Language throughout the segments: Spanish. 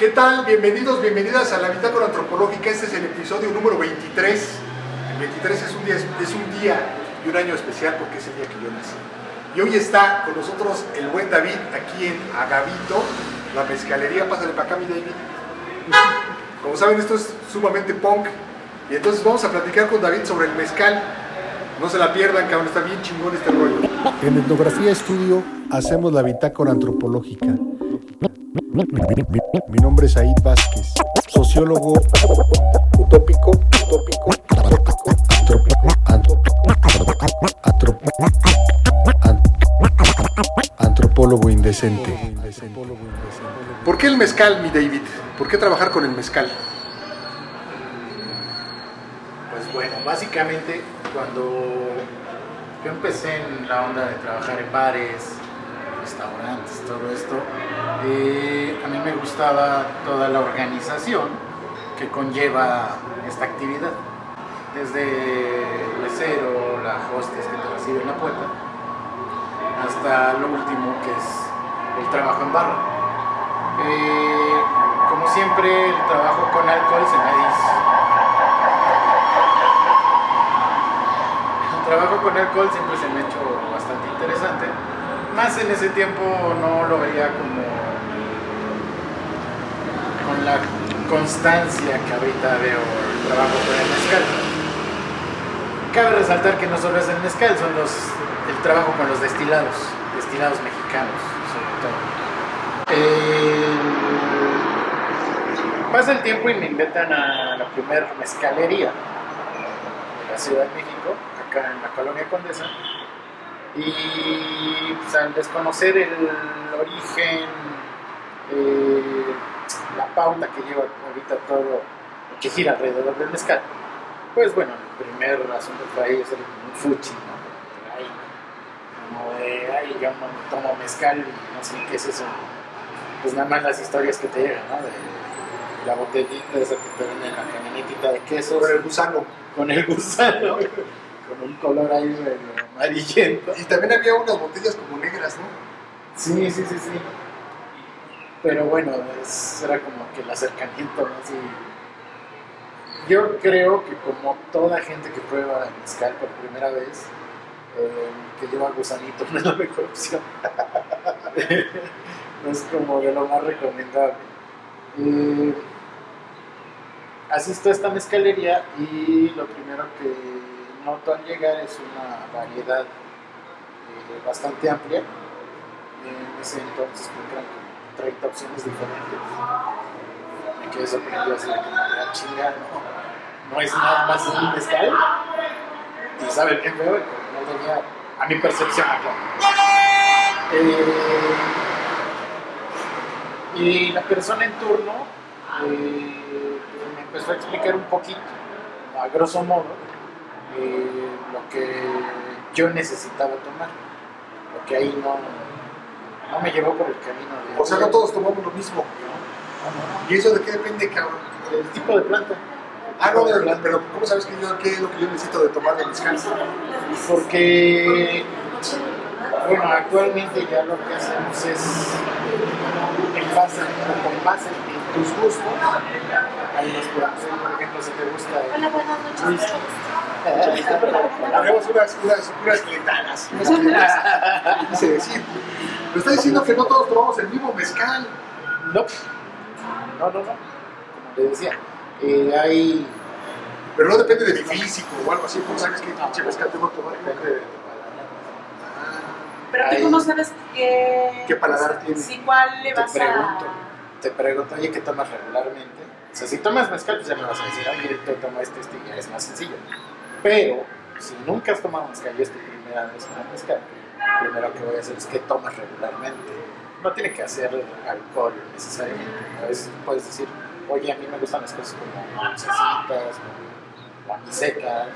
¿Qué tal? Bienvenidos, bienvenidas a la Bitácora Antropológica. Este es el episodio número 23. El 23 es un día, es un día y un año especial porque es el día que yo nací. Y hoy está con nosotros el buen David aquí en Agavito, la mezcalería. Pásale para acá, mi David. Como saben, esto es sumamente punk. Y entonces vamos a platicar con David sobre el mezcal. No se la pierdan, cabrón, está bien chingón este rollo. En Etnografía Estudio hacemos la bitácora antropológica. Mi nombre es Aid Vázquez, sociólogo utópico, utópico, utópico, antropólogo indecente. ¿Por qué el mezcal, mi David? ¿Por qué trabajar con el mezcal? Pues bueno, básicamente cuando yo empecé en la onda de trabajar en bares, restaurantes, todo esto, eh, a mí me gustaba toda la organización que conlleva esta actividad. Desde el mesero, la hostess que te recibe en la puerta, hasta lo último que es el trabajo en barra. Eh, como siempre, el trabajo con alcohol se me dice trabajo con alcohol siempre se me ha hecho bastante interesante. Más en ese tiempo no lo veía como con la constancia que ahorita veo el trabajo con el mezcal. Cabe resaltar que no solo es el mezcal, son los, el trabajo con los destilados, destilados mexicanos sobre todo. Pasa el tiempo y me invitan a la primera mezcalería de la Ciudad de México acá en la colonia Condesa. Y pues, al desconocer el origen, eh, la pauta que lleva ahorita todo, que gira alrededor del mezcal, pues bueno, el primer asunto fue ahí es un fuchi, ¿no? como de, ay, yo tomo mezcal y no sé qué es eso. Pues nada más las historias que te llegan, ¿no? De, la botellita esa que te venden en la camionetita de quesos. Con el gusano. Con el gusano con un color ahí medio amarillento. Y también había unas botellas como negras, ¿no? Sí, sí, sí, sí. Pero bueno, era como que el acercamiento, ¿no? Yo creo que como toda gente que prueba el mezcal por primera vez, eh, que lleva gusanito no es la mejor opción. no es como de lo más recomendable. Eh, asisto a esta mezcalería y lo primero que noto al llegar es una variedad eh, bastante amplia. En ese entonces encuentran 30 opciones diferentes. Me quedé sorprendido así como la chinga, no, no es nada más un mezcal. Y saben qué feo, no tenía a mi percepción acá. Eh, y la persona en turno eh, me empezó a explicar un poquito, a grosso modo, eh, lo que yo necesitaba tomar. Porque ahí no, no me llevó por el camino de... O sea, no todos tomamos lo mismo. ¿Y eso de qué depende, cabrón? El tipo de planta. Ah, no, pero, pero ¿cómo sabes que yo, qué es lo que yo necesito de tomar de descanso? Porque, bueno, actualmente ya lo que hacemos es, en base, con base en tus gustos, ahí nos podemos, por ejemplo, si te gusta el whisky, Haremos unas, unas, unas. Quise decir. Me está diciendo que no todos tomamos el mismo mezcal. No. No, no, no. Como te decía, eh, hay. Pero no depende de mi físico o algo así. ¿Cómo sabes que pinche mezcal tengo que tomar? Pero tú cómo sabes qué, ¿Qué paladar tiene? Sí, ¿cuál le vas te pregunto, a...? Te pregunto, oye, ¿qué tomas regularmente? O sea, si tomas mezcal, pues ya me vas a decir, oye, te toma este, este, ya es más sencillo. Pero, si nunca has tomado mezcal y es tu primera vez con mezcal, lo primero que voy a hacer es que tomas regularmente. No tiene que hacer alcohol necesariamente. A veces puedes decir, oye, a mí me gustan las cosas como dulcecitas, como secas.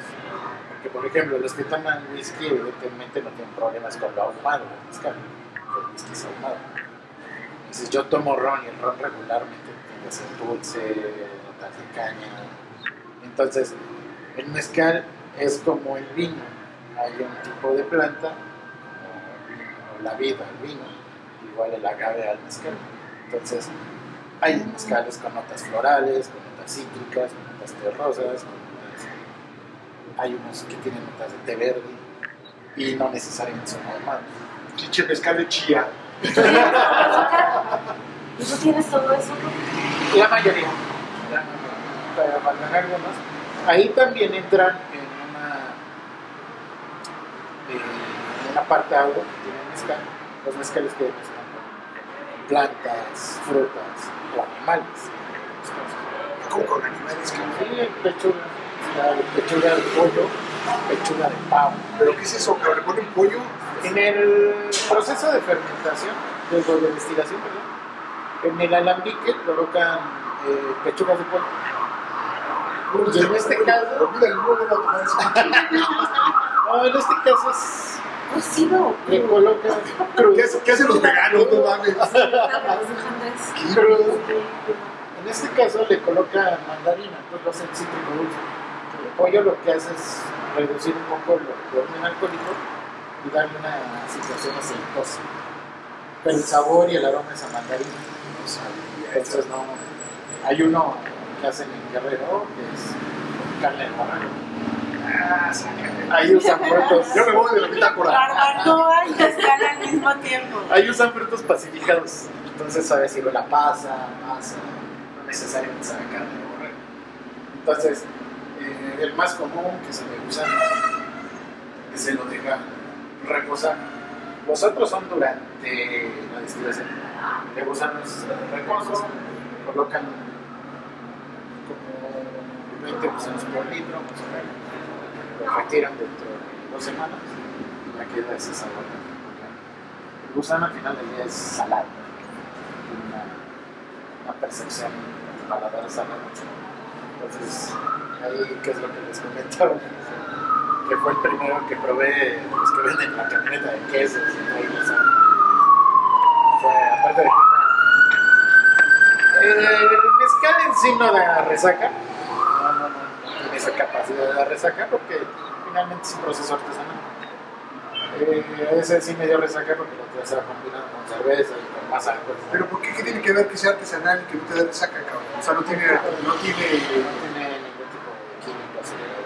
Porque, por ejemplo, los que toman whisky, evidentemente no tienen problemas con lo ahumado mezcal, el ahumado. Entonces, yo tomo ron y el ron regularmente tiene que ser dulce, notas de caña. Entonces, el mezcal es como el vino. Hay un tipo de planta, como la vida, el vino, igual el agave al mezcal. Entonces, Hay mezcales con notas florales, con notas cítricas, con notas terrosas. Hay unos que tienen notas de té verde y no necesariamente son ahumados. Chiche mezcal de chía. ¿Y tú tienes todo eso? La mayoría. Pero faltan algunos. Ahí también entran en una, eh, en una parte agua que tiene mezcal. Los mezcales que mezclan plantas, frutas o animales. ¿Cómo con animales? cabrón? Sí, pechuga, pechuga de pollo, pechuga de pavo. ¿Pero qué es eso, cabrón? ¿Le ponen pollo? En el proceso de fermentación, de, de destilación, perdón, en el alambique colocan eh, pechugas de pollo. Y en este caso, no, en este caso es, Cocido. le colocan crudo. ¿Qué, hace- qué hacen los veganos? No mames. Crudo. En este caso le colocan mandarina, pues lo hacen cítrico dulce. El pollo lo que hace es reducir un poco el volumen alcohólico y darle una situación aceitosa. Pero el sabor y el aroma es a mandarina. No. Entonces no. Hay uno que hacen en Guerrero que es carne de marrano. Ah. Ahí usan frutos. Yo me voy de la bitácora. Barbacoa y mezcal al mismo tiempo. Ahí usan frutos pacificados. Entonces sabe si la pasa, masa, no necesariamente sabe carne de borrego. Entonces, eh, el más común que se le usa que se lo deja reposar. Los otros son durante la destilación. Le usan los reposos, colocan como 20 gusanos por litro, más o menos. Lo retiran dentro de dos semanas y ya queda ese sabor. El gusano al final del día es salado. Una, percepción de paladar salado. Entonces, ahí, ¿qué es lo que les comentaba? Que fue el primero que probé, los que venden la camioneta de quesos y eso. Fue, aparte de que Eh, mezcal en sí no resaca. Capacidad de dar resaca porque finalmente es un proceso artesanal. Eh, ese sí me dio resaca porque lo que estaba combinando con cerveza y con más alcohol. ¿Pero por qué, qué tiene que ver que sea artesanal y que no te dé resaca, cabrón? O sea, no tiene, no tiene no tiene ningún tipo de químico acelerador.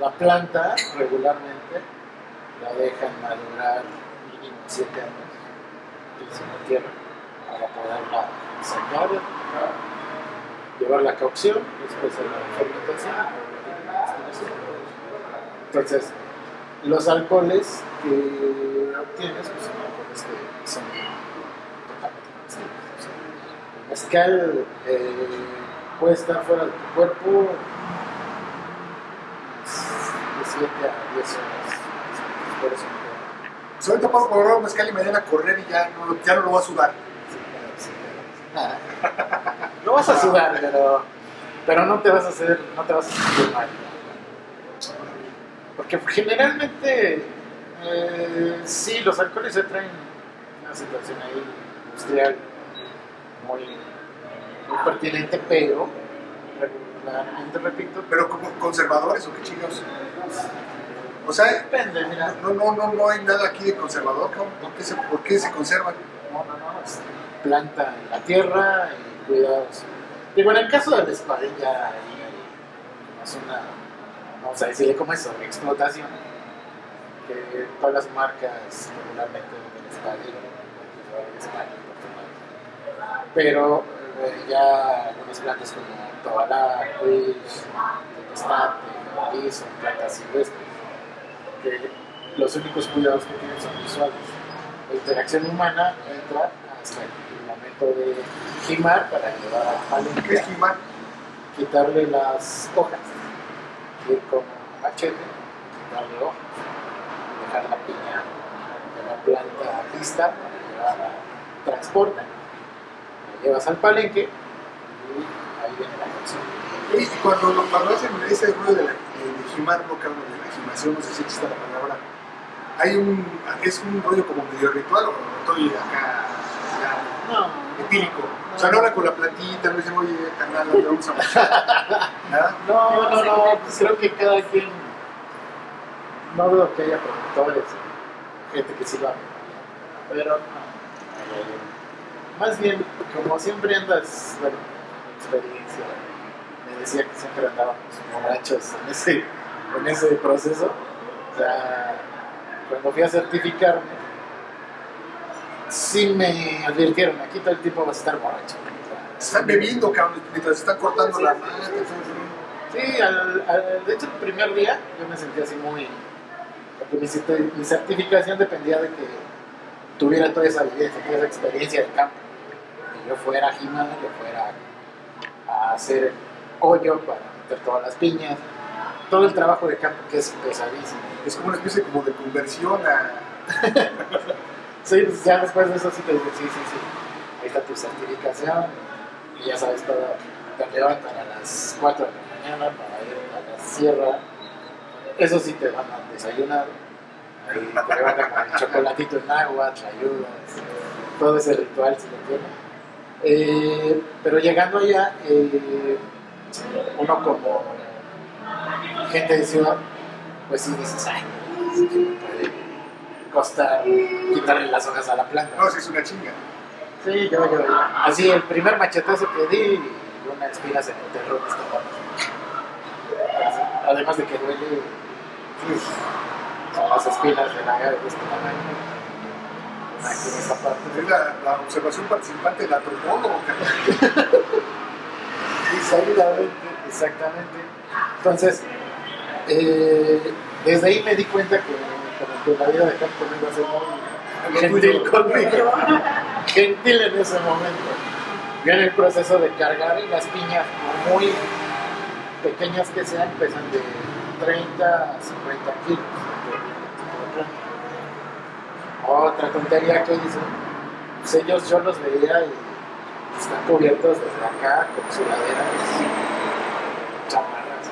La planta regularmente la dejan madurar mínimo 7 años en la tierra para poderla sacar, llevar la cocción, después a la fermentación. Entonces, los alcoholes que obtienes pues, son alcoholes que son totalmente mezcal eh, puede estar fuera de tu cuerpo de 7 a 10 horas. Por eso O sea, ahorita puedo probar un mezcal y mañana a correr y ya no, lo- ya no lo va a sudar. no vas a sudar, pero, pero no te vas a hacer, no te vas a sentir mal. Porque generalmente eh, sí, los alcoholes se traen una situación ahí industrial muy, muy pertinente, pero regularmente repito, Pero como conservadores o qué chingados. O sea, depende, mira. no, no, no, no hay nada aquí de conservador. ¿Por qué se, por qué se conservan? No, no, no, es planta en la tierra y cuidados. Digo, en el caso del espadín ya ahí hay es una, vamos a decirle como es explotación, que todas las marcas regularmente del espadín, el espadín, pero eh, ya algunas plantas como Tobalá, Tempestate, Madrid son plantas silvestres, que los únicos cuidados que tienen son visuales la interacción humana entra hasta el momento de quimar para llevar al ¿Qué palenque, es quimar? quitarle las hojas, ir con un machete, quitarle hojas, dejar la piña de la planta lista para llevar a transporte, la llevas al palenque y ahí viene la cocción. Y cuando, cuando hacen ese rollo de, la, de, de jimar, no cabrón, de la jimación, no sé si existe la palabra, hay un, es un rollo como medio ritual o estoy acá ya, No, empírico. Sea, no con la plantita, no dicen, oye, carnal, ¿dónde vamos a? ¿Nada? No, no, no, pues creo que cada quien. No veo que haya productores, gente que sí lo haga. Pero no. más bien, como siempre andas, bueno, experiencia, me decía que siempre andábamos borrachos en ese, en ese proceso. O sea, cuando fui a certificarme, sí me advirtieron, aquí todo el tiempo vas a estar borracho. Están bebiendo, cabrón, mientras están cortando Sí. la sea, sí, al- al- de hecho el primer día yo me sentí así muy... Porque mi certificación dependía de que tuviera toda esa vivencia, toda esa experiencia de campo. Que yo fuera a Jimán, yo fuera a hacer hoyo para meter todas las piñas, todo el trabajo de campo que es pesadísimo. Es como una especie como de conversión a... Sí, ya después de eso sí te digo, sí, sí, sí. Ahí está tu certificación y ya sabes todo. Te levantan a las 4 de la mañana para ir a la sierra. Eso sí te van a desayunar. Ahí te levantan con el chocolatito en agua, te ayudas. Todo ese ritual si lo tienen. Eh, pero llegando allá, eh, uno como gente de ciudad, pues sí dices, ay, sí que me puede costar quitarle las hojas a la planta. No, sí es una chinga. Sí, yo, yo, yo. Así, el primer machetazo que di, y una espina se me enterró en esta parte. Además de que duele, uf, son las espinas de la de este tamaño. Aquí en esta parte. Es la, la observación participante del antropólogo, cabrón. Exactamente, exactamente. Entonces, eh, desde ahí me di cuenta que, que la vida de no iba a ser muy gentil conmigo. gentil en ese momento. Yo en el proceso de cargar y las piñas, por muy pequeñas que sean, pesan de 30 a 50 kilos. Otra tontería que hice, pues ellos yo los veía y están cubiertos desde acá con sudaderas, chamarras.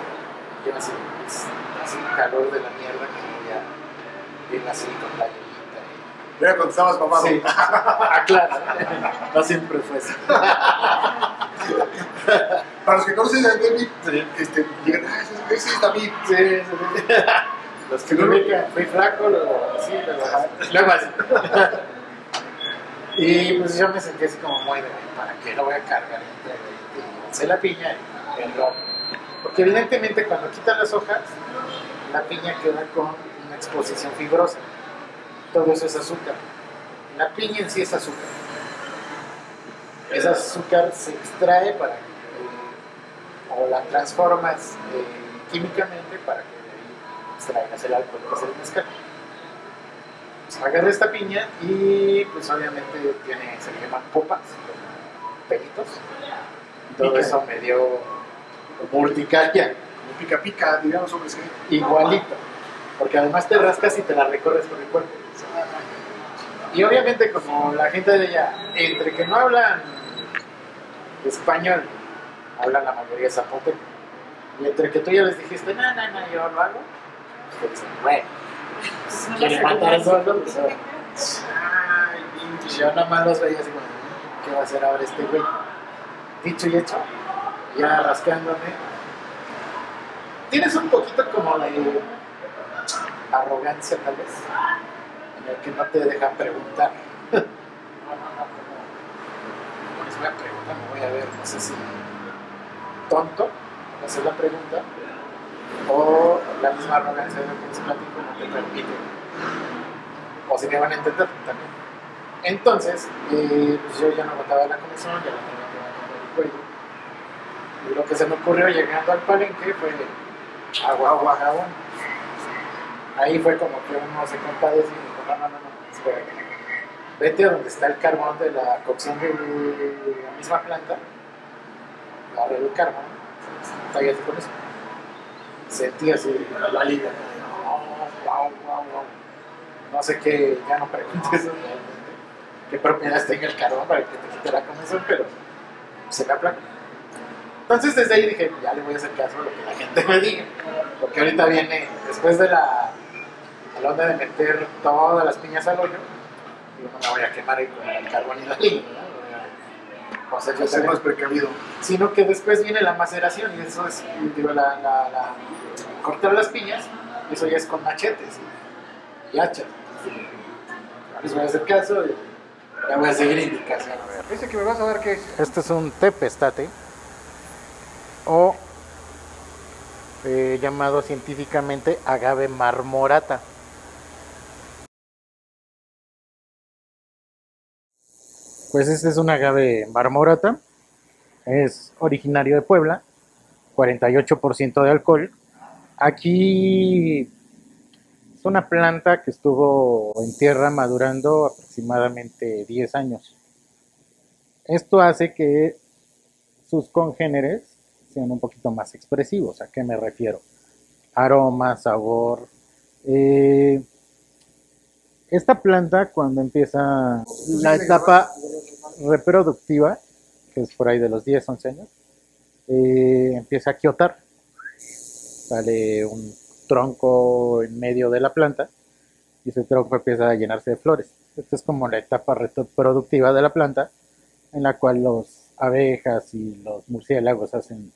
Yo así, es, así calor de la mierda que ir así con playerita. y- Era cuando estabas mamado. Sí, aclara, no siempre fue así. Para los que conocen a David, este, llegan, ah, ese, es David. Sí, sí, sí. Los que me ubican, fui flaco, luego así, luego así. Luego así. Y pues yo me sentí así como muy de, ¿para qué lo voy a cargar? Lancé la piña y el rojo. Porque evidentemente cuando quitan las hojas, la piña queda con una exposición fibrosa. Todo eso es azúcar. La piña en sí es azúcar. Ese azúcar se extrae para que, o la transformas eh, químicamente para que de ahí extraigas el alcohol que es el mezcal. Pues agarré esta piña y pues obviamente tiene, se le llaman popas, pelitos. Todo Pica. eso me dio urticaria, Como pica pica, dirían los hombres que. igualito. Porque además te rascas y te la recorres por el cuerpo. Y obviamente como la gente de allá, entre que no hablan español, hablan la mayoría zapoteco. Y entre que tú ya les dijiste, no, no, no, yo lo hago, pues te dicen, bueno, si quiere matar solo, pues, ay, yo nada más los veía así como, ¿qué va a hacer ahora este güey? Dicho y hecho, ya rascándome. Tienes un poquito como de arrogancia tal vez, en el que no te dejan preguntar. No, no, no, les voy a preguntar, me voy a ver, no sé si tonto, hacer la pregunta, o la misma arrogancia de platico no te permite, o si me van a entender también. Entonces, eh, pues yo ya no aguantaba la comisión, ya la tenía que bajar el cuello. Y lo que se me ocurrió llegando al palenque fue agua, agua, agua. Ahí fue como que uno se compadeció y dijo, no, no, no, no, espera. Vete a donde está el carbón de la cocción de la misma planta, abre el carbón, con eso. Sentí así la liga. Wow, wow, wow. No sé qué, ya no preguntes realmente. Qué propiedades tenga el carbón para que te quite la comezón, pero se me aplaca. Entonces desde ahí dije, ya le voy a hacer caso a lo que la gente me diga. Porque ahorita viene, después de la, a la onda de meter todas las piñas al hoyo, digo, no me voy a quemar ahí con el carbón y la liga. ¿no? Voy a- yo más precavido. sino que después viene la maceración y eso es, digo, la, la, la- cortar las piñas, y eso ya es con machetes y hachas. No les voy a hacer caso, y Ya voy a seguir indicaciones. Ese que me vas a dar, ¿qué es? Este es un tepestate o eh, llamado científicamente agave marmorata. Pues este es un agave marmorata, es originario de Puebla, 48% de alcohol. Aquí es una planta que estuvo en tierra madurando aproximadamente 10 años. Esto hace que sus congéneres sean un poquito más expresivos. ¿A qué me refiero? Aroma, sabor. Eh, esta planta cuando empieza la etapa reproductiva, que es por ahí de los 10, 11 años, eh, empieza a quiotar. Sale un tronco en medio de la planta y ese tronco empieza a llenarse de flores. Esta es como la etapa reproductiva de la planta en la cual los abejas y los murciélagos hacen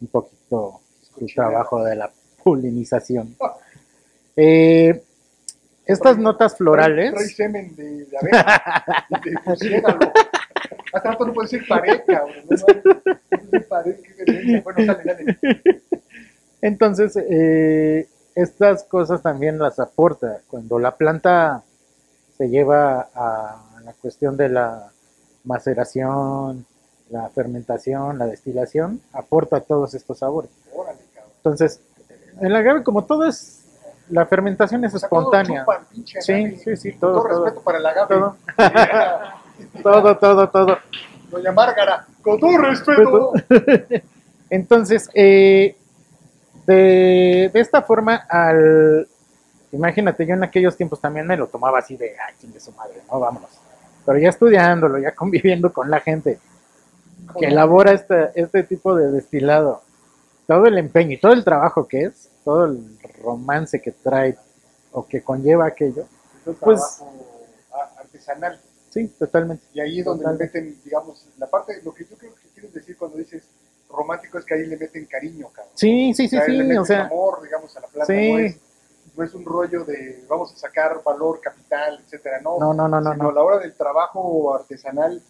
un poquito su trabajo de la polinización. Eh, estas notas florales. Semen de, de abeja, de murciélago. Hasta rato no puede decir pared, cabrón. No, no, pared, qué. Bueno, dale, dale. Entonces, eh, estas cosas también las aporta. Cuando la planta se lleva a la cuestión de la maceración, la fermentación, la destilación, aporta todos estos sabores. Órale, cabrón. Entonces, en la agave, como todo es, la fermentación es O sea, espontánea. chupan, pinche Sí, sí, sí, Con todo, todo, todo. respeto para el agave. Todo. Todo, todo, todo. Doña Márgara, con todo respeto. Entonces, eh, de, de esta forma, al. Imagínate, yo en aquellos tiempos también me lo tomaba así de, ay, chingue su madre, no, vámonos. Pero ya estudiándolo, ya conviviendo con la gente que elabora este, este tipo de destilado, todo el empeño y todo el trabajo que es, todo el romance que trae o que conlleva aquello, Pues- artesanal. Sí, totalmente. Y ahí es donde le meten, digamos, la parte, lo que yo creo que quieres decir cuando dices romántico es que ahí le meten cariño, cabrón. Sí, sí, sí, O sea, le sí, meten o sea, amor, digamos, a la planta. Sí. No, es, no es un rollo de vamos a sacar valor, capital, etcétera. No, no, no, no, no, sino no. a la hora del trabajo artesanal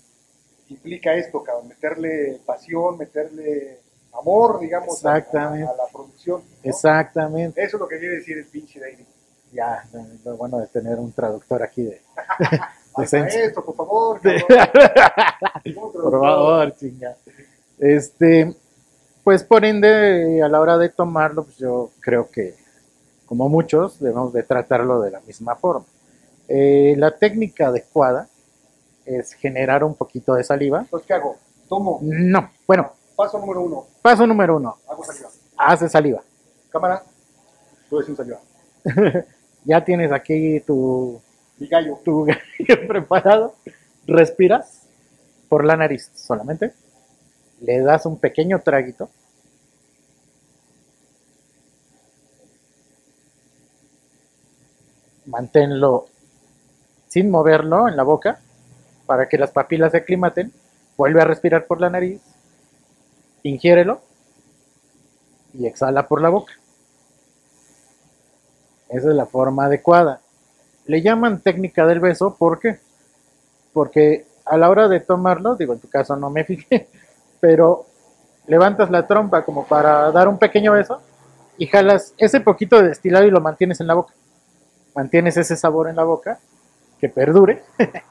implica esto, cabrón, meterle pasión, meterle amor, digamos, a- a, Exactamente. a la producción. ¿no? Exactamente. Eso es lo que quiere decir el pinche Daily. Ya, lo bueno de tener un traductor aquí de, maestro, por favor. Por favor, chinga. Este, pues por ende, a la hora de tomarlo, pues yo creo que, como muchos, debemos de tratarlo de la misma forma. Eh, la técnica adecuada es generar un poquito de saliva. Entonces, ¿qué hago? Tomo, No, bueno, paso número uno, paso número uno, hago saliva. hace saliva. Cámara, tú eres un saliva. Ya tienes aquí tu, Mi gallo. tu gallo preparado, respiras por la nariz solamente, le das un pequeño traguito, manténlo sin moverlo en la boca para que las papilas se aclimaten, vuelve a respirar por la nariz, ingiérelo y exhala por la boca. Esa es la forma adecuada. Le llaman técnica del beso, ¿por qué? Porque a la hora de tomarlo, digo, en tu caso no me fijé, pero levantas la trompa como para dar un pequeño beso y jalas ese poquito de destilado y lo mantienes en la boca. Mantienes ese sabor en la boca, que perdure.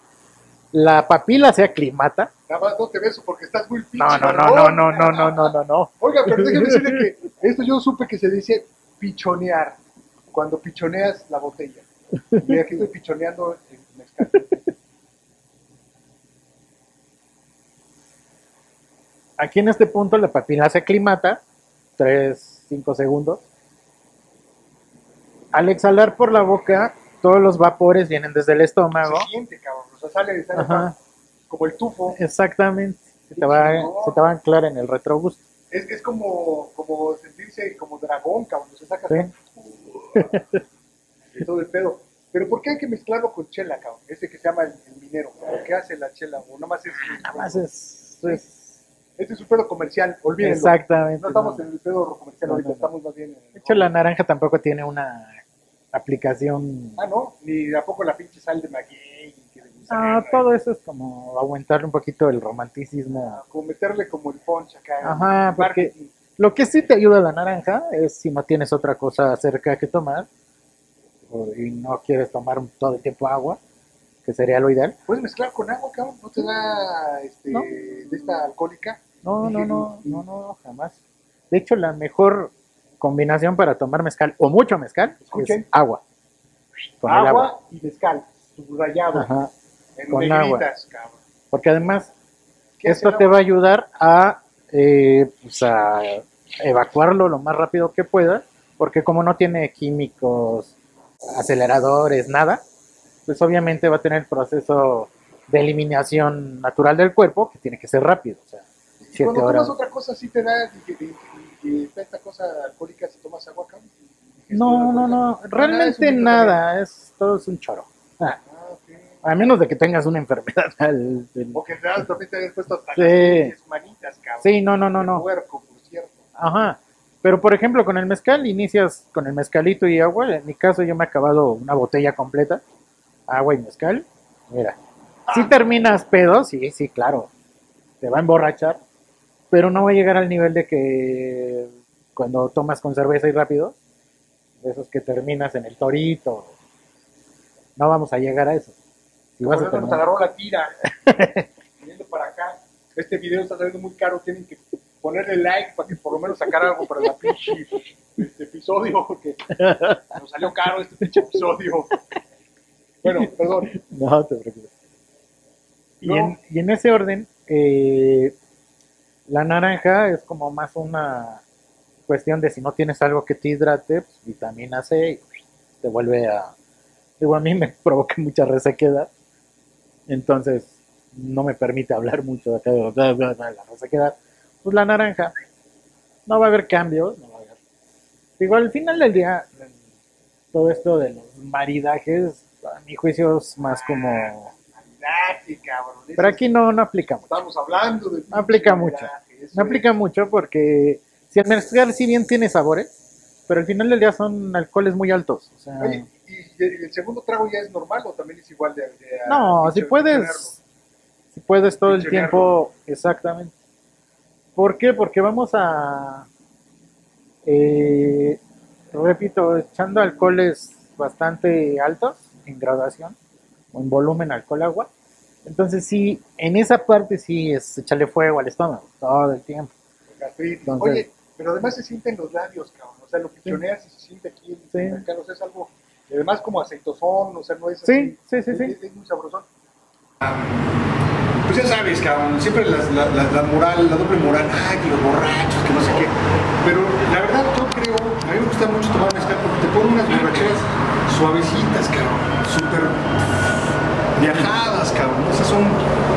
la papila se aclimata. Nada más no te beso porque estás muy pinche. No, no, no, no, no, no, no, no, no. Oiga, pero déjeme decirle que esto yo supe que se dice pichonear. Cuando pichoneas la botella. Aquí estoy pichoneando el mezcal. Aquí en este punto la papila se aclimata, 3, 5 segundos. Al exhalar por la boca, todos los vapores vienen desde el estómago. Se siente, cabrón. O sea, sale, sale Ajá. como el tufo. Exactamente. Se te, va, se te va a anclar en el retrogusto. Es, es como, como sentirse como dragón, cabrón. Se saca Sí. y todo el pedo. Pero ¿por qué hay que mezclarlo con chela, cabrón? Ese que se llama el, el minero. ¿Por qué hace la chela? O nada más es. Nada más es. es- Este es un pedo comercial, olvídenlo. exactamente. No estamos no. en el pedo comercial No, ahorita, no, estamos más bien en el... De hecho, la naranja tampoco tiene una aplicación. Ah, no, ni tampoco la pinche sal de maguey, Ah, todo eso es como aumentarle un poquito el romanticismo. Como meterle como el punch acá. Ajá, porque marketing. lo que sí te ayuda la naranja es si no tienes otra cosa cerca que tomar y no quieres tomar todo el tiempo agua, que sería lo ideal. Puedes mezclar con agua, cabrón. No te da este, No. de esta alcohólica. No, no, no, no, no, jamás. De hecho, la mejor combinación para tomar mezcal o mucho mezcal Escuchen. es agua. Agua, agua. y mezcal. Subrayado. Ajá. En con cabrón. Porque además ¿Qué hace esto te agua? va a ayudar a, eh, pues a evacuarlo lo más rápido que pueda, porque como no tiene químicos, aceleradores, nada, pues obviamente va a tener el proceso de eliminación natural del cuerpo, que tiene que ser rápido. O sea, siete cuando horas. tomas otra cosa, sí te da esta cosa alcohólica si tomas agua, cabrón. No, no, no, realmente nada, es todo es un choro. Ah, Ah, a menos de que tengas una enfermedad. al- del- O que repente hayas puesto hasta Sí. manitas, cabrón. Sí, no, no, no, no. Puerco, por cierto. Ajá. Pero por ejemplo, con el mezcal inicias con el mezcalito y agua. En mi caso, yo me he acabado una botella completa, agua y mezcal. Mira, si terminas pedo, sí, sí, claro, te va a emborrachar, pero no va a llegar al nivel de que cuando tomas con cerveza y rápido, de esos que terminas en el torito. No vamos a llegar a eso. Si vas a nos agarró la tira. Para acá. Este video está saliendo muy caro. Tienen que ponerle like para que por lo menos sacar algo para la pinche este episodio. Porque nos salió caro este pinche episodio. Bueno, perdón. No te preocupes. Y, No. en, y en ese orden, eh, la naranja es como más una cuestión de si no tienes algo que te hidrate, pues, vitamina C, y te vuelve a... Digo, a mí me provoca mucha resequedad, entonces no me permite hablar mucho de acá de la resequedad. Pues la naranja, no va a haber cambios, no va a haber... Digo, al final del día, todo esto de los maridajes, a mi juicio es más como... Pero aquí no, no aplica mucho. Estamos hablando de. No aplica mucho. No aplica mucho porque si el mezcal si bien tiene sabores, pero al final del día son alcoholes muy altos. O sea, Oye, ¿y el segundo trago ya es normal o también es igual de.? de- no, si de- puedes, si puedes todo el tiempo, exactamente. ¿Por qué? Porque vamos a, eh, repito, echando alcoholes bastante altos en graduación o en volumen alcohol-agua. Entonces sí, en esa parte sí es echarle fuego al estómago todo el tiempo. Entonces- Oye, pero además se siente en los labios, cabrón. O sea, lo pichoneas y se siente aquí en Sí. en el Carlos. Es algo. y además, como aceitosón, o sea, no es Sí, así. sí, sí, sí. Es, es muy sabrosón. Pues ya sabes, cabrón, siempre la, moral, la doble moral, ay, que los borrachos, que no sé qué. Pero la verdad, yo creo, a mí me gusta mucho tomar mezcal porque te ponen unas borracheras suavecitas, cabrón, súper viajadas, cabrón. Esas son,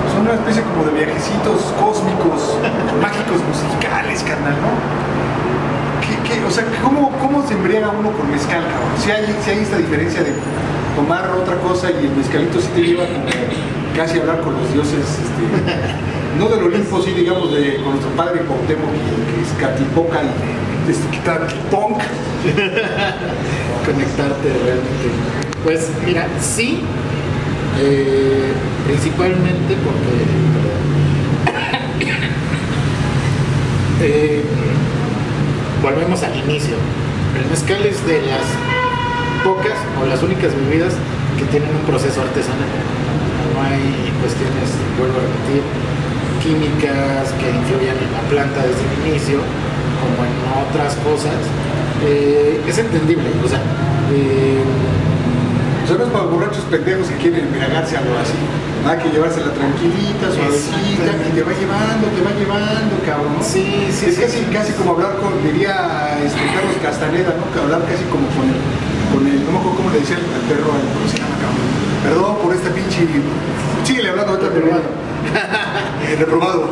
son una especie como de viajecitos cósmicos, mágicos musicales, carnal, ¿no? ¿Qué, qué? O sea, ¿cómo, ¿cómo se embriaga uno con mezcal, cabrón? Si hay, si hay esta diferencia de tomar otra cosa y el mezcalito sí te lleva como casi hablar con los dioses, este, no del Olimpo, sí, digamos, de, con nuestro padre Cuauhtémoc, que, que es Catlipoca y este, Catlipunk. conectarte realmente. Pues mira, sí, eh, principalmente porque eh, volvemos al inicio. El mezcal es de las pocas o las únicas bebidas que tienen un proceso artesanal. No hay cuestiones, vuelvo a repetir, químicas que influyan en la planta desde el inicio, como en otras cosas. Eh, es entendible, o sea, eh, es para borrachos pendejos que quieren embriagarse algo así. Nada que llevársela tranquilita, suavecita, y te va llevando, te va llevando, cabrón. ¿no? sí, sí, es sí, casi, sí. casi como hablar con, diría este, Carlos Castaneda, ¿no? Que hablar casi como con el, con el, no me acuerdo cómo le decía al perro, al- ¿cómo se llama, cabrón? Perdón por esta pinche, síguele hablando ahorita, Reprobado. Reprobado.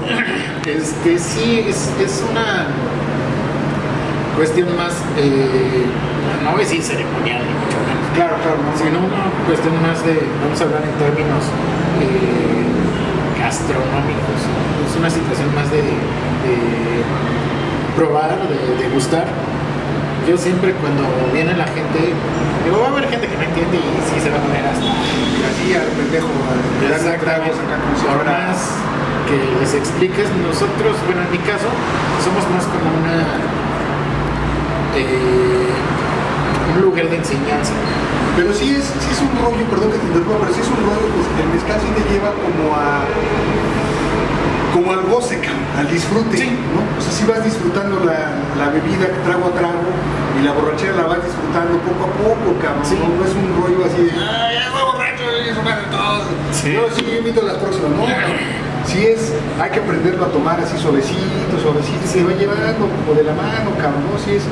Este sí, es, es una cuestión más, eh, no voy a decir ceremonial, ni mucho menos, Claro, claro, no, sino una cuestión más de, vamos a hablar en términos eh, gastronómicos, es una situación más de, de probar, de, de gustar, yo siempre cuando viene la gente, digo, va a haber gente que no entiende y sí se va a poner hasta Así al pendejo, a darle tragos acá más que les expliques, nosotros, bueno, en mi caso, somos más como una eh, un lugar de enseñanza. Pero sí es, sí es un rollo, perdón que te interrumpa, pero sí es un rollo, pues el mezcal sí te lleva como a como al goce, cabrón, al disfrute, Sí. ¿no? O sea, sí vas disfrutando la, la bebida trago a trago y la borrachera la vas disfrutando poco a poco, cabrón. Sí. No, No es un rollo así de, ay, ya voy borracho, y eso de todos. Sí. No, sí, yo invito a las próximas, no. Sí es, hay que aprenderlo a tomar así suavecito, suavecito, se va llevando como de la mano, cabrón, ¿no? Sí es,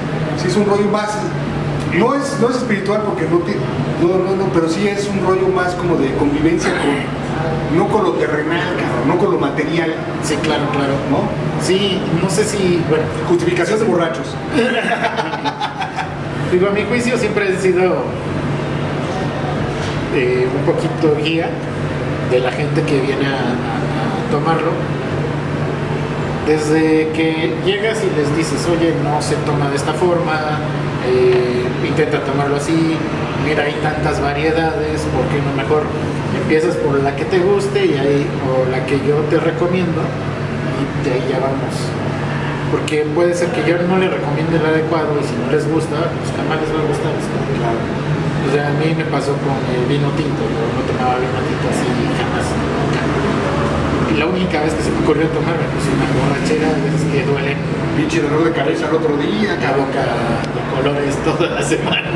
sí es un rollo más, no es, no es espiritual porque no, ti- no, no, no, pero sí es un rollo más como de convivencia con, no con lo terrenal, cabrón, no con lo material, Sí, claro, claro. ¿no? Sí, no sé si, bueno, Justificación de borrachos. digo, a mi juicio siempre he sido eh, un poquito guía de la gente que viene a, a- a tomarlo. Desde que llegas y les dices, oye, no se toma de esta forma, eh, intenta tomarlo así, mira, hay tantas variedades, ¿por qué no mejor empiezas por la que te guste y ahí, o la que yo te recomiendo y de ahí ya vamos? Porque puede ser que yo no le recomiende el adecuado y si no les gusta, pues jamás les va a gustar. O sea, a mí me pasó con el vino tinto, yo no tomaba vino tinto así jamás. Y la única vez que se me ocurrió tomarme, pues una borrachera, es que duelen Pinche dolor de cabeza al otro día, la boca de colores toda la semana.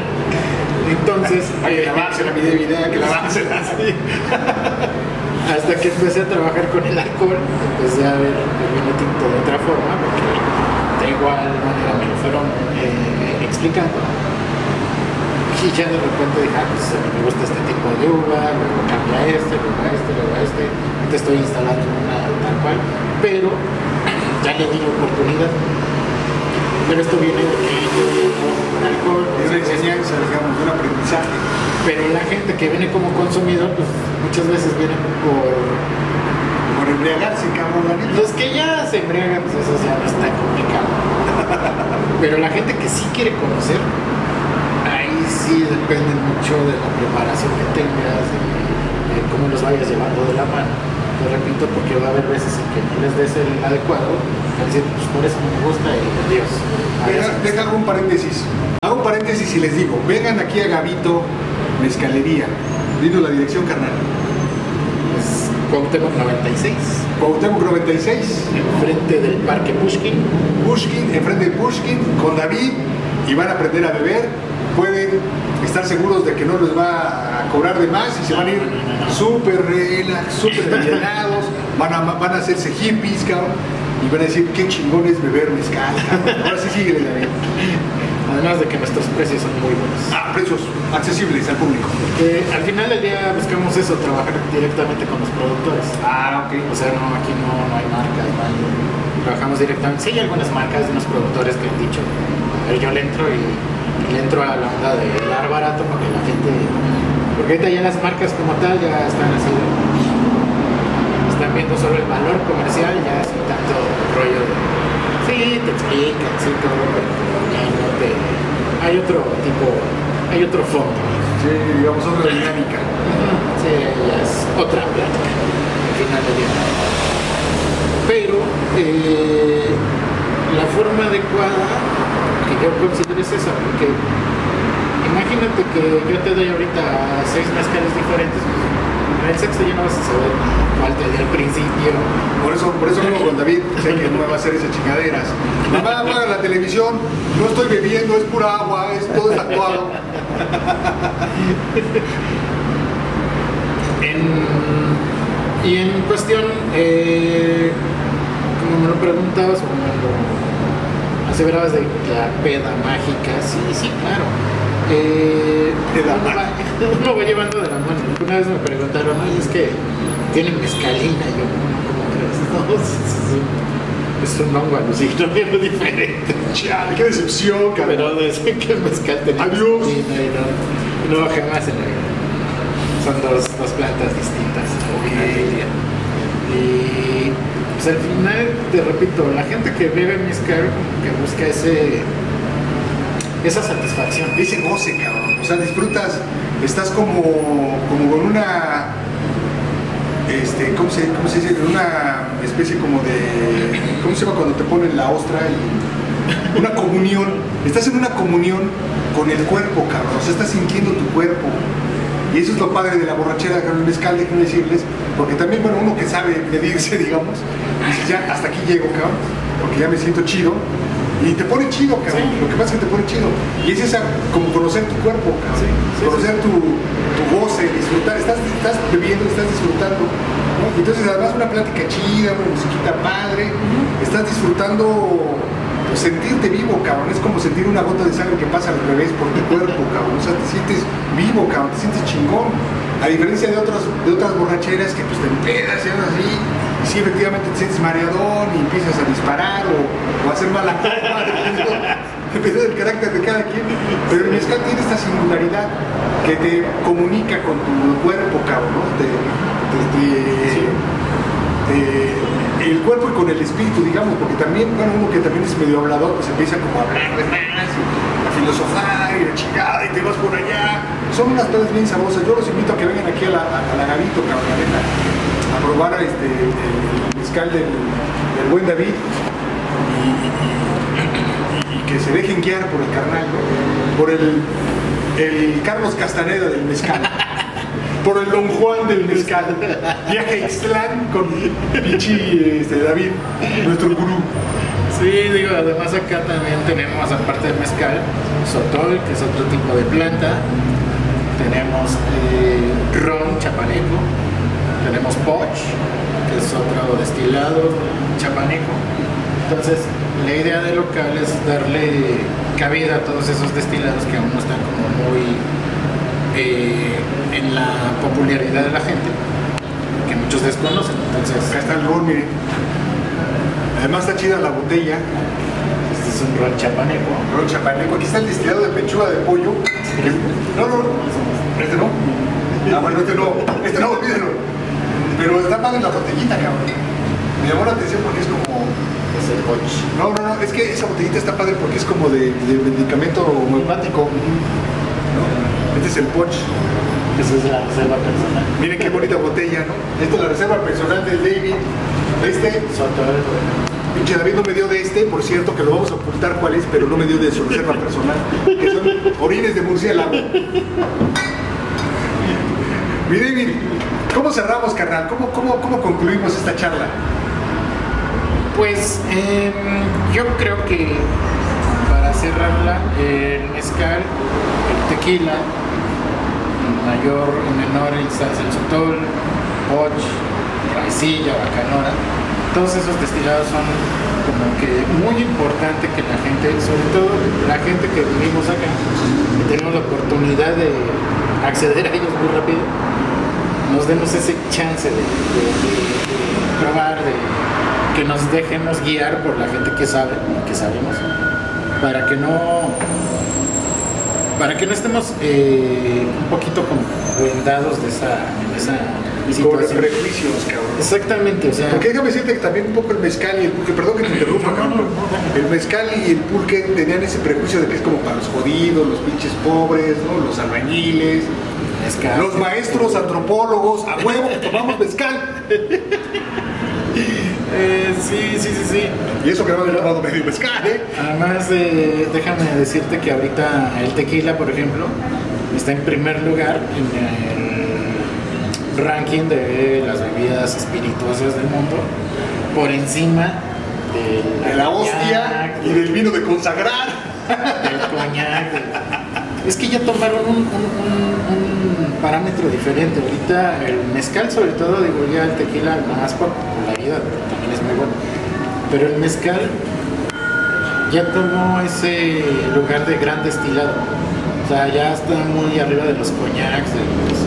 Entonces, Hay que eh, lavársela, mi David, hay que lavársela. Sí. Hasta que empecé a trabajar con el alcohol, empecé a ver el vino tinto de otra forma, porque de igual manera me lo fueron eh, explicando. Y ya de repente dije, ah, pues a mí me gusta este tipo de uva, luego cambia este, luego a este, luego a este. Te estoy instalando una tal cual, pero ya le di la oportunidad. Pero esto viene de que yo con alcohol, Es una enseñanza, digamos, un aprendizaje. pero la gente que viene como consumidor, pues muchas veces viene por Por embriagarse, cabrón, los que ya se embriagan, pues eso ya no está complicado. Pero la gente que sí quiere conocer, sí depende mucho de la preparación que tengas, de, de cómo los vayas llevando de la mano. Te repito, porque va a haber veces en que no les des el adecuado, van a decir, pues por eso no me gusta y adiós. Deja, deja hago un paréntesis. Hago un paréntesis y les digo, vengan aquí a Gavito Mezcalería. Dinos la dirección, carnal. Es Cuauhtémoc 96, Cuauhtémoc 96, enfrente del Parque Pushkin. Pushkin, enfrente de Pushkin, con David, y van a aprender a beber. Pueden estar seguros de que no les va a cobrar de más y se van a ir súper relax, súper alivianados, van a, van a hacerse hippies, cabrón, y van a decir, qué chingón es beber mezcal, cabrón. Ahora sí David. Además de que nuestros precios son muy buenos. Ah, precios accesibles al público. Eh, al final del día buscamos eso, trabajar directamente con los productores. Ah, ok. O sea, no, aquí no, no hay marcas, no hay- trabajamos directamente. Sí hay algunas marcas de unos productores que han dicho, a ver, yo le entro y le entro a la onda de dar barato para que la gente... Porque ahorita ya las marcas como tal ya están así, están viendo solo el valor comercial, ya sin tanto rollo de... Sí, te explican, sí, todo, pero ya no te... Hay otro tipo, hay otro fondo. Sí, digamos, otra dinámica. Sí, ya es otra plática al final del día. Pero eh, la forma adecuada que yo considero es esa, porque imagínate que yo te doy ahorita seis mezcales diferentes, en el sexto ya no vas a saber cuál te di al principio. Por eso, por eso vengo con David, sé que no me va a hacer esas chingaderas. Mamá, apaga la televisión, no estoy bebiendo, es pura agua, es todo es actuado. En- y en cuestión, eh, como me lo preguntabas, o lo aseverabas de la peda mágica, sí, sí, claro. Eh, uno, va, uno va llevando de la mano. Una vez me preguntaron, oye, es que tienen mezcalina. Yo, ¿cómo crees? No, es, un, hongo alucinógeno diferente. Chale, qué decepción, cabrón. Pero que mezcal tenía Adiós. no, no, jamás en la vida. Son dos, dos plantas distintas. Y pues al final, te repito, la gente que bebe mezcal como que busca ese esa satisfacción. ese goce, cabrón. O sea, disfrutas, estás como, como con una, este, ¿cómo se, cómo se dice? Una especie como de, ¿cómo se llama cuando te ponen la ostra? Una comunión. Estás en una comunión con el cuerpo, cabrón. O sea, estás sintiendo tu cuerpo. Y eso es lo padre de la borrachera con el mezcal, déjenme decirles, porque también, bueno, uno que sabe medirse, digamos, dice, ya, hasta aquí llego, cabrón, porque ya me siento chido, y te pone chido, cabrón, Sí. lo que pasa es que te pone chido, y es esa, como conocer tu cuerpo, cabrón, Sí, sí, conocer Tu, tu goce, disfrutar, estás, estás bebiendo, estás disfrutando, ¿no? Entonces además una plática chida, una musiquita padre, estás disfrutando sentirte vivo, cabrón. Es como sentir una gota de sangre que pasa al revés por tu cuerpo, cabrón. O sea, te sientes vivo, cabrón, te sientes chingón. A diferencia de otras, de otras borracheras que pues te empedas y así, y sí, efectivamente te sientes mareadón y empiezas a disparar o, o a hacer mala copa, dependiendo, del carácter de cada quien. Pero el mezcal tiene esta singularidad que te comunica con tu cuerpo, cabrón, ¿no? Te- te- te- te- el cuerpo y con el espíritu, digamos, porque también, bueno, uno que también es medio hablador, pues empieza como a hablar de más, y a filosofar y la chingada, y te vas por allá. Son unas pedas bien sabrosas. Yo los invito a que vengan aquí a la, a, a Gavito, cabrón, la neta, a probar este, el, el mezcal del, buen David y- y que se dejen guiar por el carnal, ¿no? por el, el Carlos Castaneda del mezcal. Por el Don Juan del Mezcal. Viaje a Ixtlán con Pichi este, David, nuestro gurú. Sí, digo, además acá también tenemos, aparte del mezcal, sotol, que es otro tipo de planta. Tenemos eh, ron chapaneco. Tenemos poch, que es otro destilado chapaneco. Entonces, la idea del local es darle cabida a todos esos destilados que aún no están como muy eh, en la popularidad de la gente, que muchos desconocen. Entonces, Acá está el ron, miren. Además está chida la botella. este es un ron chapaneco. Ron chapaneco. Aquí está el destilado de pechuga de pollo. No, no, no. Este no. Ah, bueno, este no. Este no. Pero está padre la botellita, cabrón. Me llamó la atención porque es como Es el poch. No, no, no, es que esa botellita está padre porque es como de, de medicamento homeopático. ¿no? Este es el Poch. Esa es la reserva personal. Miren qué bonita botella, ¿no? Esta es la reserva personal del David. Este, pinche David no me dio de este, por cierto, que lo vamos a ocultar cuál es, pero no me dio de su reserva personal, que son orines de murciélago. Mi David, ¿cómo cerramos, carnal? ¿Cómo, cómo, cómo concluimos esta charla? Pues em, yo creo que para cerrarla, el mezcal, el tequila, mayor y menor instancia el sotol, poch, raicilla, bacanora, todos esos destilados son como que muy importante que la gente, sobre todo la gente que vivimos acá, que tenemos la oportunidad de acceder a ellos muy rápido, nos demos ese chance de probar, de que nos dejemos guiar por la gente que sabe, que sabemos, para que no para que no estemos eh, un poquito como vendados de esa, de esa Con prejuicios, cabrón. Exactamente, o sea, Porque déjame decirte que también un poco el mezcal y el pulque, perdón que te interrumpa, No, el mezcal y el pulque tenían ese prejuicio de que es como para los jodidos, los pinches pobres, ¿no? los albañiles, mezcal. los maestros antropólogos, a huevo que tomamos mezcal. Eh, sí, sí, sí, sí. Y eso que no había tomado medio mezcal, ¿eh? Además, eh, déjame decirte que ahorita el tequila, por ejemplo, está en primer lugar en el ranking de las bebidas espirituosas del mundo, por encima de De la hostia y del vino de consagrar. del coñac. Es que ya tomaron un, un- un- un parámetro diferente. Ahorita el mezcal, sobre todo, digo ya el tequila más por popularidad, también es muy bueno. Pero el mezcal ya tomó ese lugar de gran destilado. O sea, ya está muy arriba de los coñacs, de los-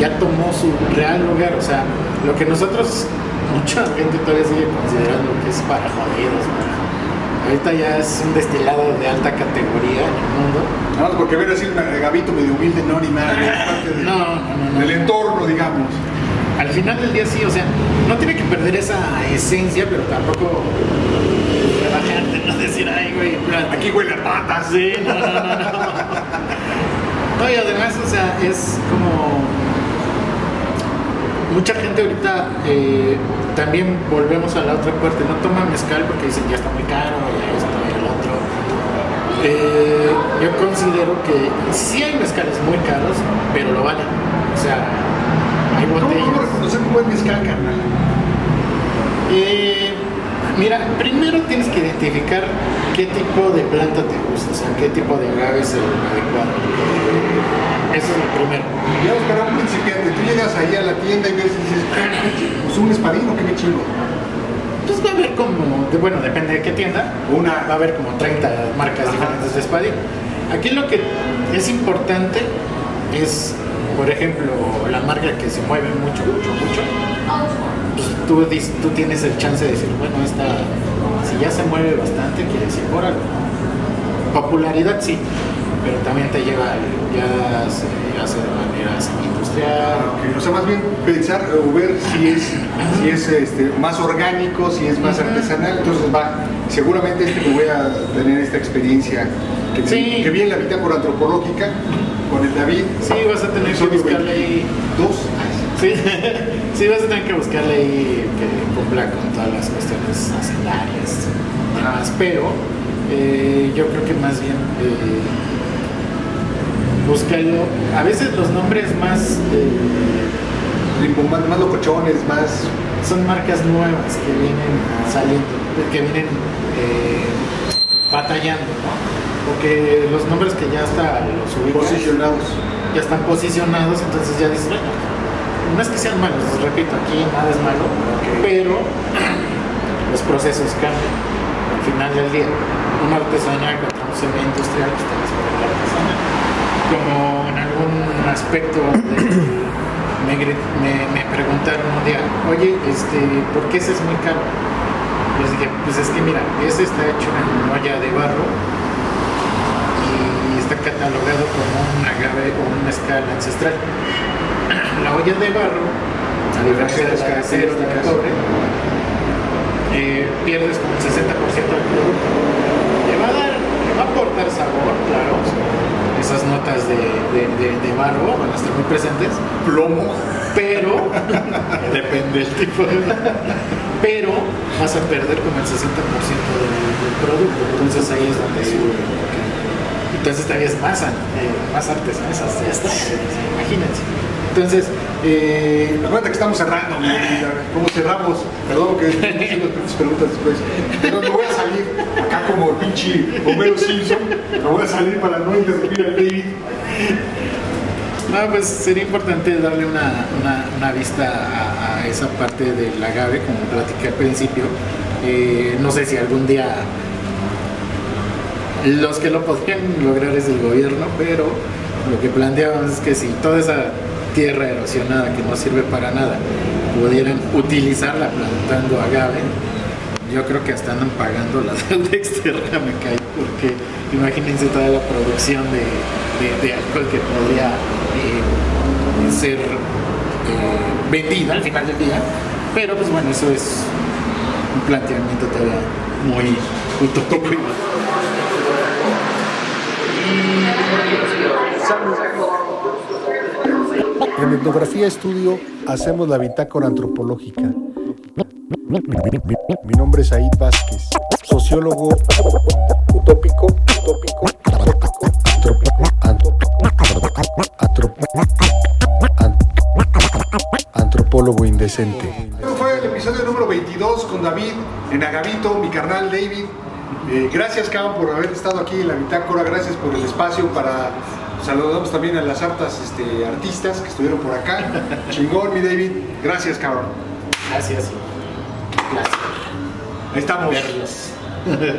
ya tomó su real lugar. O sea, lo que nosotros, mucha gente todavía sigue considerando que es para jodidos. Ahorita ya es un destilado de alta categoría en el mundo. Más porque ver así un gabito medio humilde, no, ni nada, es parte del, No, no, no, no. del entorno, digamos. Al final del día sí, o sea, no tiene que perder esa esencia, pero tampoco relajarte, no decir, ay, güey, espérate". Aquí huele a patas. Sí, no, no, no, no. Y además, o sea, es como. Mucha gente ahorita eh, también volvemos a la otra parte, no toma mezcal porque dicen ya está muy caro, ya esto y el otro. Eh, yo considero que sí hay mezcales muy caros, pero lo valen. O sea, hay ¿Cómo, cómo botellas. reconocer un buen mezcal, carnal? Eh, mira, primero tienes que identificar qué tipo de planta te gusta, o sea, qué tipo de agave es el adecuado. Eso es lo primero. Digamos, para un principiante, tú llegas ahí a la tienda y ves y dices, pues un espadín o qué me chingo. Pues va a haber como, de- bueno, depende de qué tienda, Una- va a haber como 30 marcas Ajá. diferentes de espadín. Aquí lo que es importante es, por ejemplo, la marca que se mueve mucho, mucho, mucho. Pues tú, tú tienes el chance de decir, bueno, esta, si ya se mueve bastante, quiere decir, órale. Popularidad sí, pero también te lleva, ya se hace de manera industrial. Ah, ok. O sea, más bien pensar o ver si es, si es este, más orgánico, si es más artesanal. Entonces va, seguramente este que voy a tener esta experiencia que, Sí. que vi en la bitácora antropológica con el David. Sí, vas a tener que buscarle ahí 22. Sí, sí vas a tener que buscarle ahí que cumpla con todas las cuestiones hacendarias y demás, pero eh, yo creo que más bien eh, búscalo. A veces los nombres más eh, más, más locochones, más. son marcas nuevas que vienen saliendo, que vienen eh, batallando, ¿no? Porque los nombres que ya hasta los ubicas, posicionados. ya están posicionados, entonces ya dices, bueno, no es que sean malos, les repito, aquí nada es malo, pero los procesos cambian. Al final del día, una artesanía contra un semi-industrial, pues te vas por la. Como en algún aspecto de- me, me, me preguntaron un día, oye, este, ¿por qué ese es muy caro? Les dije, pues es que mira, ese está hecho en olla de barro está catalogado como un agave o un mezcal ancestral. La olla de barro, a diferencia de la de cobre, eh, pierdes como el 60% del producto. Le va a dar, le va a aportar sabor, claro. Esas notas de, de, de- de barro van a estar muy presentes, Plomo. pero depende del tipo de pero vas a perder como el 60% del, del producto. Entonces ahí es donde entonces todavía es más, eh, más artesanal, esas- estas, imagínense. Entonces, eh, Acuérdate que estamos cerrando. ¿Cómo cerramos? Perdón que las preguntas después. Pero me voy a salir acá como el pinche Homero Simpson. Me voy a salir para no interrumpir al David. no, pues sería importante darle una, una- vista a, esa parte del agave, como platiqué al principio. Eh, no sé si algún día los que lo podrían lograr es el gobierno, pero lo que planteamos es que si toda esa tierra erosionada que no sirve para nada pudieran utilizarla plantando agave, yo creo que hasta andan pagando la deuda externa, me cae, porque imagínense toda la producción de, de- alcohol que podría eh, ser eh, vendida al final del día, pero pues bueno, eso es un planteamiento todavía muy utópico. En Etnografía Estudio hacemos la bitácora antropológica. Mi nombre es Aid Vázquez, sociólogo utópico, utópico, antropólogo indecente. Fue el episodio número 22 con David en Agavito, mi carnal David. Eh, gracias, cabrón, por haber estado aquí en la bitácora. Gracias por el espacio para. Saludamos también a las hartas este, artistas que estuvieron por acá. Chingón, mi David. Gracias, cabrón. Gracias. Gracias. Ahí estamos. Verlos.